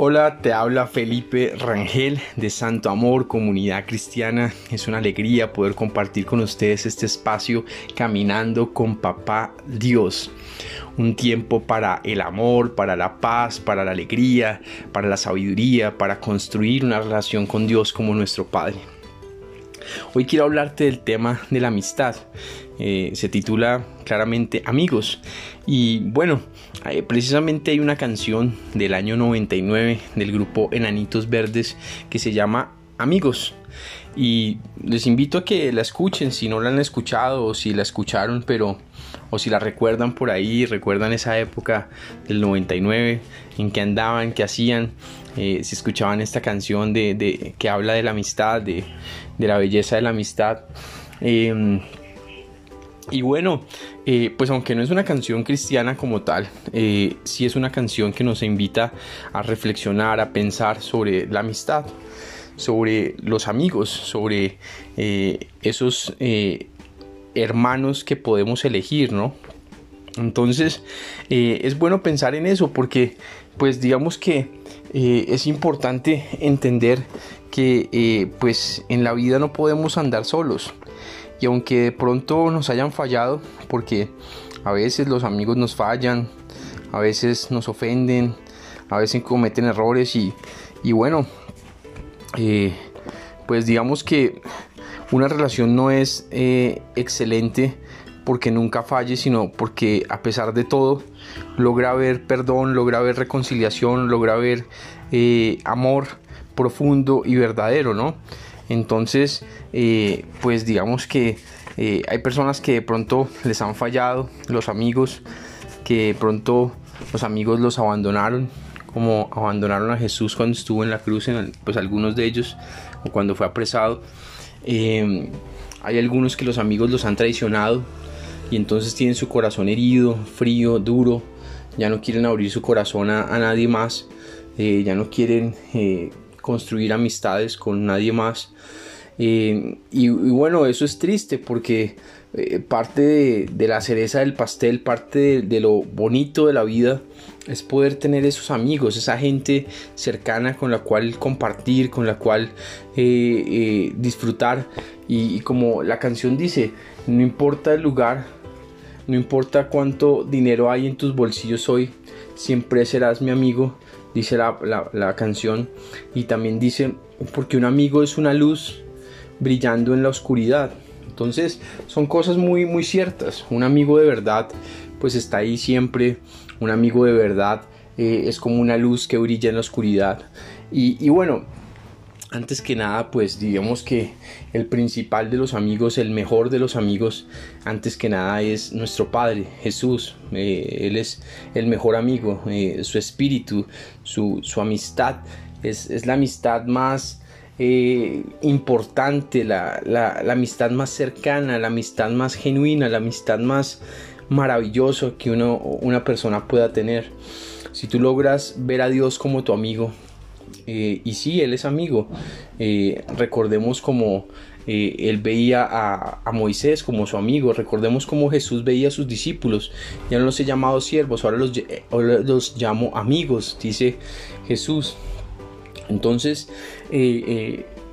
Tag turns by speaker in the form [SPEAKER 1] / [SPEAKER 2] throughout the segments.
[SPEAKER 1] Hola, te habla Felipe Rangel de Santo Amor, Comunidad Cristiana. Es una alegría poder compartir con ustedes este espacio caminando con Papá Dios. Un tiempo para el amor, para la paz, para la alegría, para la sabiduría, para construir una relación con Dios como nuestro Padre. Hoy quiero hablarte del tema de la amistad. Eh, se titula claramente Amigos. Y bueno, eh, precisamente hay una canción del año 99 del grupo Enanitos Verdes que se llama Amigos. Y les invito a que la escuchen si no la han escuchado o si la escucharon, pero o si la recuerdan por ahí, recuerdan esa época del 99 en que andaban, que hacían, eh, si escuchaban esta canción de, que habla de la amistad, de, la belleza de la amistad. Em, y bueno, eh, pues aunque no es una canción cristiana como tal, eh, sí es una canción que nos invita a reflexionar, a pensar sobre la amistad, sobre los amigos, sobre eh, esos hermanos que podemos elegir, ¿no? Entonces es bueno pensar en eso porque pues digamos que es importante entender que pues en la vida no podemos andar solos y aunque de pronto nos hayan fallado, porque a veces los amigos nos fallan, a veces nos ofenden, a veces cometen errores y, bueno, eh, pues digamos que una relación no es eh, excelente porque nunca falle, sino porque a pesar de todo logra haber perdón, logra haber reconciliación, logra haber eh, amor profundo y verdadero, ¿no? Entonces, eh, pues digamos que eh, hay personas que de pronto les han fallado, los amigos, que de pronto los amigos los abandonaron, como abandonaron a Jesús cuando estuvo en la cruz, pues algunos de ellos, o cuando fue apresado. Eh, hay algunos que los amigos los han traicionado y entonces tienen su corazón herido, frío, duro, ya no quieren abrir su corazón a, nadie más, ya no quieren construir amistades con nadie más. Eh, y, bueno, eso es triste porque eh, parte de, la cereza del pastel, parte de, lo bonito de la vida es poder tener esos amigos, esa gente cercana con la cual compartir, con la cual eh, disfrutar. Y, y como la canción dice, no importa el lugar, no importa cuánto dinero hay en tus bolsillos hoy, siempre serás mi amigo dice la, canción. Y también dice, porque un amigo es una luz brillando en la oscuridad. Entonces son cosas muy, muy ciertas. Un amigo de verdad pues está ahí siempre. Un amigo de verdad eh, es como una luz que brilla en la oscuridad. Y bueno, antes que nada, pues digamos que el principal de los amigos, el mejor de los amigos, antes que nada es nuestro Padre, Jesús. Eh, él es el mejor amigo, eh, su espíritu, su, amistad, es, la amistad más eh, importante, la, amistad más cercana, la amistad más genuina, la amistad más maravillosa que una persona pueda tener. Si tú logras ver a Dios como tu amigo, eh, y sí, él es amigo. Eh, recordemos como eh, él veía a, Moisés como su amigo. Recordemos como Jesús veía a sus discípulos. Ya no los he llamado siervos, ahora los, los llamo amigos, dice Jesús. Entonces,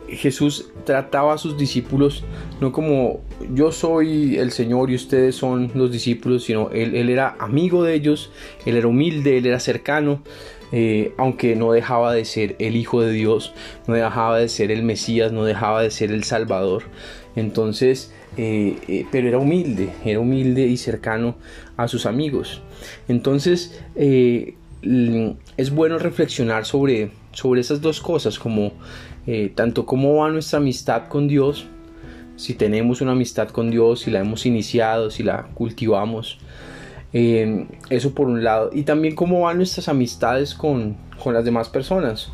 [SPEAKER 1] Jesús trataba a sus discípulos no como yo soy el Señor y ustedes son los discípulos, sino él, él era amigo de ellos, él era humilde, él era cercano, eh, aunque no dejaba de ser el Hijo de Dios, no dejaba de ser el Mesías, no dejaba de ser el Salvador. Entonces, eh, eh, pero era humilde, era humilde y cercano a sus amigos. Entonces, es bueno reflexionar sobre, sobre esas dos cosas, como tanto cómo va nuestra amistad con Dios, si tenemos una amistad con Dios, si la hemos iniciado, si la cultivamos, Em, eso por un lado. Y también cómo van nuestras amistades con, las demás personas.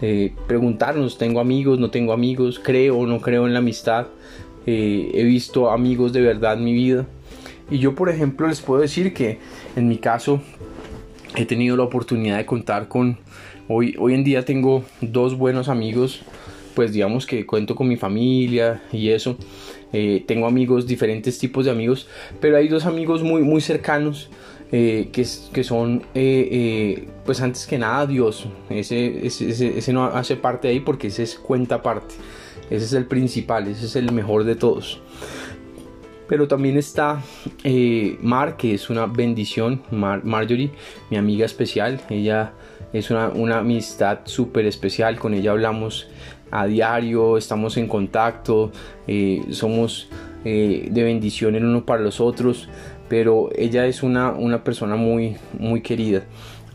[SPEAKER 1] Eh, preguntarnos, ¿tengo amigos? ¿No tengo amigos? ¿Creo o no creo en la amistad? Eh, he visto amigos de verdad en mi vida. Y yo, por ejemplo, les puedo decir que en mi caso he tenido la oportunidad de contar con... Hoy, hoy en día tengo dos buenos amigos pues digamos que cuento con mi familia y eso. Eh, tengo amigos, diferentes tipos de amigos, pero hay dos amigos muy, muy cercanos que, que, son, pues antes que nada, Dios. Ese, ese, ese, no hace parte de ahí porque ese es cuenta parte. Ese es el principal, ese es el mejor de todos. Pero también está Mar, que es una bendición. Marjorie, mi amiga especial. Ella es una, una amistad súper especial. Con ella hablamos a diario, estamos en contacto, eh, somos eh, de bendición el uno para los otros, pero ella es una, una persona muy, muy querida.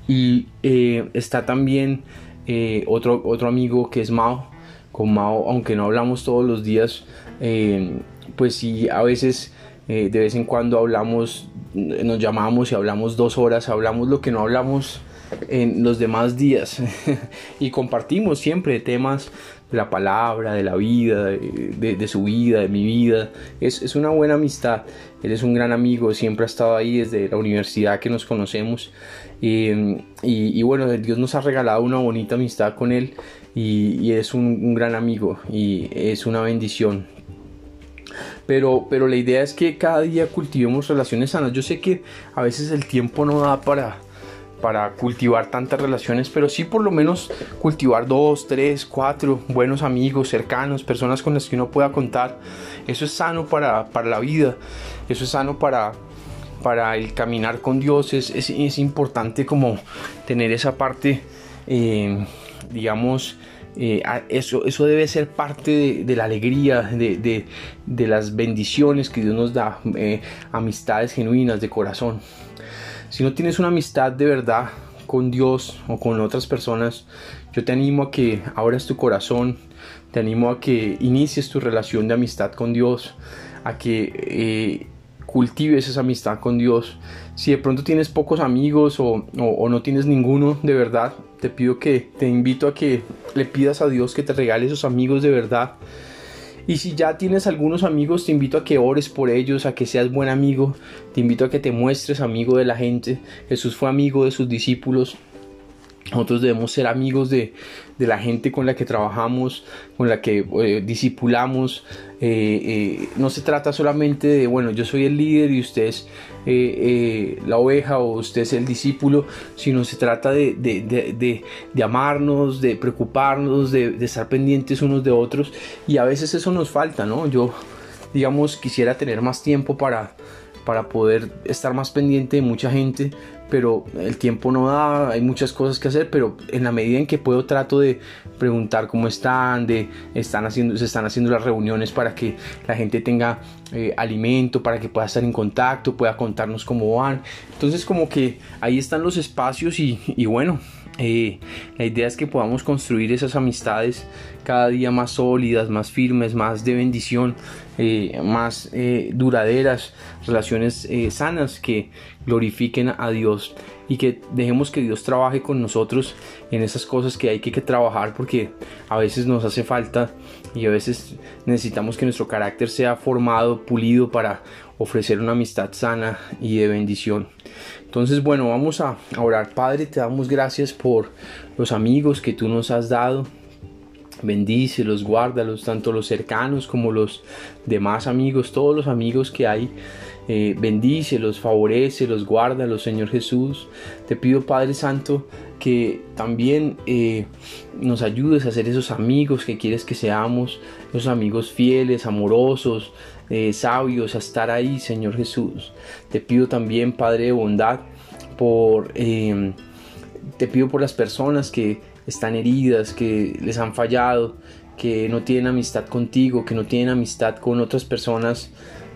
[SPEAKER 1] Y eh, está también otro, otro amigo que es Mao. Con Mao, aunque no hablamos todos los días, pues sí, a veces, de vez en cuando hablamos, nos llamamos y hablamos dos horas, hablamos lo que no hablamos en los demás días y compartimos siempre temas de la palabra, de la vida, de, su vida, de mi vida. Es, una buena amistad. Él es un gran amigo, siempre ha estado ahí desde la universidad que nos conocemos. Y, bueno, Dios nos ha regalado una bonita amistad con él y, es un, gran amigo y es una bendición. Pero, pero la idea es que cada día cultivemos relaciones sanas. Yo sé que a veces el tiempo no da para, para cultivar tantas relaciones, pero sí por lo menos cultivar dos, tres, cuatro buenos amigos, cercanos, personas con las que uno pueda contar. Eso es sano para, la vida, eso es sano para, para el caminar con Dios. Es, es, importante como tener esa parte, eh, digamos, eh, eso, eso debe ser parte de, la alegría, de, las bendiciones que Dios nos da, eh, amistades genuinas de corazón. Si no tienes una amistad de verdad con Dios o con otras personas, yo te animo a que abras tu corazón, te animo a que inicies tu relación de amistad con Dios, a que eh, cultives esa amistad con Dios. Si de pronto tienes pocos amigos o, o, no tienes ninguno de verdad, te pido que te invito a que le pidas a Dios que te regale esos amigos de verdad y si ya tienes algunos amigos, te invito a que ores por ellos, a que seas buen amigo, te invito a que te muestres amigo de la gente. Jesús fue amigo de sus discípulos. Nosotros debemos ser amigos de, la gente con la que trabajamos, con la que eh, discipulamos. Eh, eh, no se trata solamente de, bueno, yo soy el líder y usted es la oveja o usted es el discípulo, sino se trata de, de amarnos, de preocuparnos, de, estar pendientes unos de otros. Y a veces eso nos falta, ¿no? Yo, digamos, quisiera tener más tiempo para, para poder estar más pendiente de mucha gente, pero el tiempo no da, hay muchas cosas que hacer, pero en la medida en que puedo trato de preguntar cómo están, de están haciendo, se están haciendo las reuniones para que la gente tenga eh, alimento, para que pueda estar en contacto, pueda contarnos cómo van. Entonces como que ahí están los espacios y, y bueno, eh, la idea es que podamos construir esas amistades cada día más sólidas, más firmes, más de bendición, eh, más eh, duraderas, relaciones sanas que glorifiquen a Dios y que dejemos que Dios trabaje con nosotros en esas cosas que hay que trabajar porque a veces nos hace falta y a veces necesitamos que nuestro carácter sea formado, pulido para ofrecer una amistad sana y de bendición. Entonces, bueno, vamos a orar. Padre, te damos gracias por los amigos que tú nos has dado. Bendícelos, guárdalos, tanto los cercanos como los demás amigos, todos los amigos que hay. Eh, bendícelos, favorecelos, guárdalos, Señor Jesús. Te pido, Padre Santo, que también eh, nos ayudes a ser esos amigos que quieres que seamos, esos amigos fieles, amorosos, eh, sabios, a estar ahí, Señor Jesús. Te pido también, Padre de bondad, por, em, te pido por las personas que están heridas, que les han fallado, que no tienen amistad contigo, que no tienen amistad con otras personas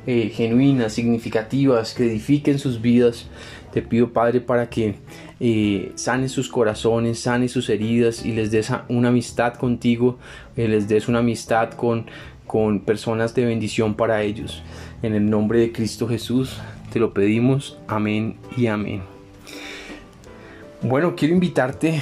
[SPEAKER 1] eh, genuinas, significativas, que edifiquen sus vidas. Te pido, Padre, para que eh, sane sus corazones, sane sus heridas y les des una amistad contigo, les des una amistad con, con personas de bendición para ellos. En el nombre de Cristo Jesús te lo pedimos. Amén y amén. Bueno, quiero invitarte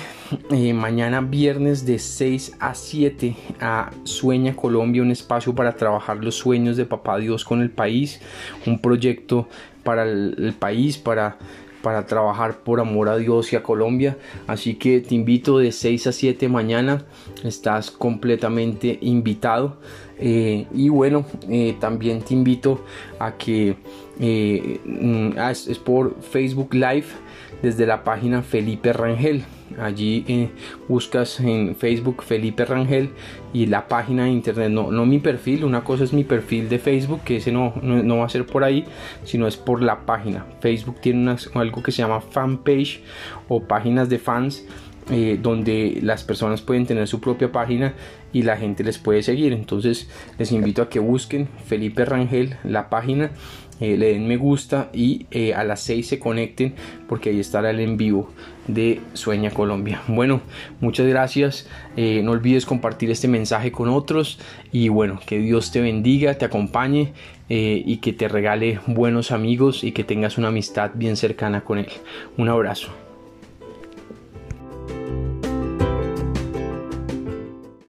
[SPEAKER 1] eh, mañana viernes de 6 a 7 a Sueña Colombia, un espacio para trabajar los sueños de Papá Dios con el país, un proyecto para el país, para para trabajar por amor a Dios y a Colombia. Así que te invito de 6 a 7 mañana. Estás completamente invitado. Eh, y bueno, eh, también te invito a que mm, ah, es, por Facebook Live desde la página Felipe Rangel. Allí eh, buscas en Facebook Felipe Rangel y la página de internet, no, no mi perfil, una cosa es mi perfil de Facebook, que ese no, no, va a ser por ahí, sino es por la página. Facebook tiene algo que se llama fanpage o páginas de fans. Eh, donde las personas pueden tener su propia página y la gente les puede seguir entonces les invito a que busquen Felipe Rangel la página eh, le den me gusta y eh, a las 6 se conecten porque ahí estará el en vivo de Sueña Colombia. Bueno, muchas gracias. Eh, no olvides compartir este mensaje con otros y bueno, que Dios te bendiga, te acompañe y que te regale buenos amigos y que tengas una amistad bien cercana con Él. Un abrazo.